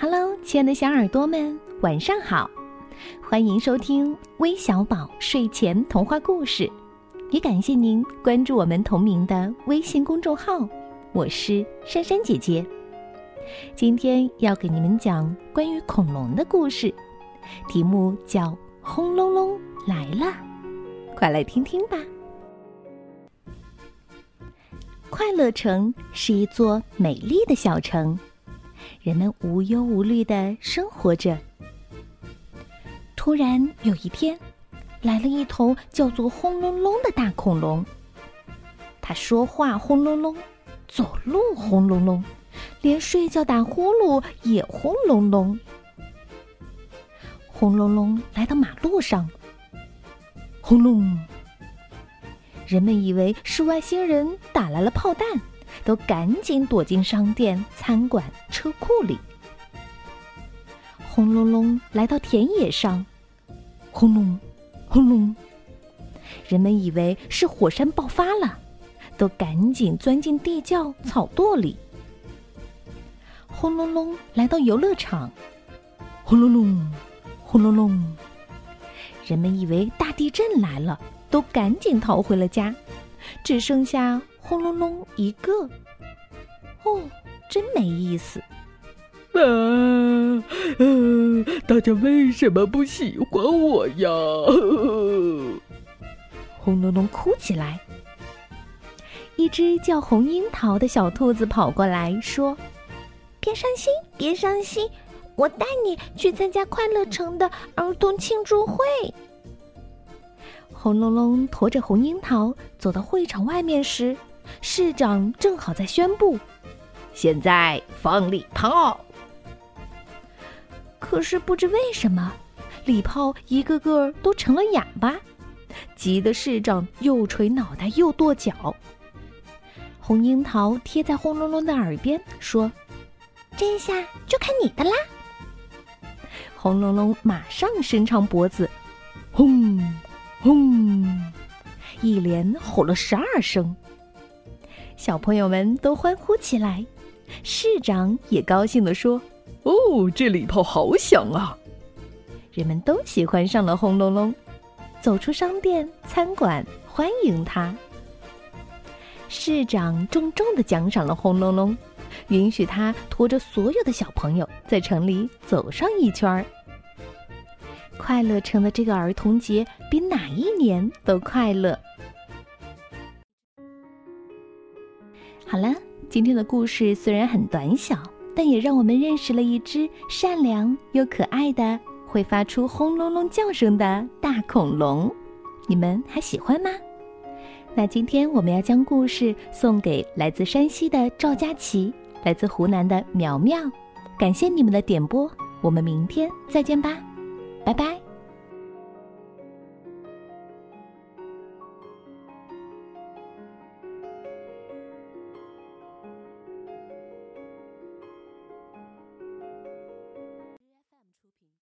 Hello，亲爱的小耳朵们，晚上好！欢迎收听微小宝睡前童话故事，也感谢您关注我们同名的微信公众号。我是珊珊姐姐，今天要给你们讲关于恐龙的故事，题目叫《轰隆隆来了》，快来听听吧。快乐城是一座美丽的小城，人们无忧无虑的生活着。突然有一天，来了一头叫做轰隆隆的大恐龙。它说话轰隆隆，走路轰隆隆，连睡觉打呼噜也轰隆隆。轰隆隆来到马路上，轰隆。人们以为是外星人打来了炮弹，都赶紧躲进商店、餐馆、车库里。轰隆隆来到田野上，轰隆，轰隆。人们以为是火山爆发了，都赶紧钻进地窖、草垛里。轰隆隆来到游乐场，轰隆隆，轰隆隆。人们以为大地震来了。都赶紧逃回了家，只剩下轰隆隆一个。哦，真没意思！啊，呃大家为什么不喜欢我呀？轰隆隆哭起来。一只叫红樱桃的小兔子跑过来说：“别伤心，别伤心，我带你去参加快乐城的儿童庆祝会。”轰隆隆驮着红樱桃走到会场外面时，市长正好在宣布：“现在放礼炮。”可是不知为什么，礼炮一个个都成了哑巴，急得市长又捶脑袋又跺脚。红樱桃贴在轰隆隆的耳边说：“这下就看你的啦！”轰隆隆马上伸长脖子，轰！轰！一连吼了十二声，小朋友们都欢呼起来，市长也高兴地说：“哦，这礼炮好响啊！”人们都喜欢上了轰隆隆，走出商店、餐馆欢迎他。市长重重的奖赏了轰隆隆，允许他驮着所有的小朋友在城里走上一圈儿。快乐城的这个儿童节比哪一年都快乐。好了，今天的故事虽然很短小，但也让我们认识了一只善良又可爱的、会发出轰隆隆叫声的大恐龙。你们还喜欢吗？那今天我们要将故事送给来自山西的赵佳琪，来自湖南的苗苗。感谢你们的点播，我们明天再见吧。拜拜。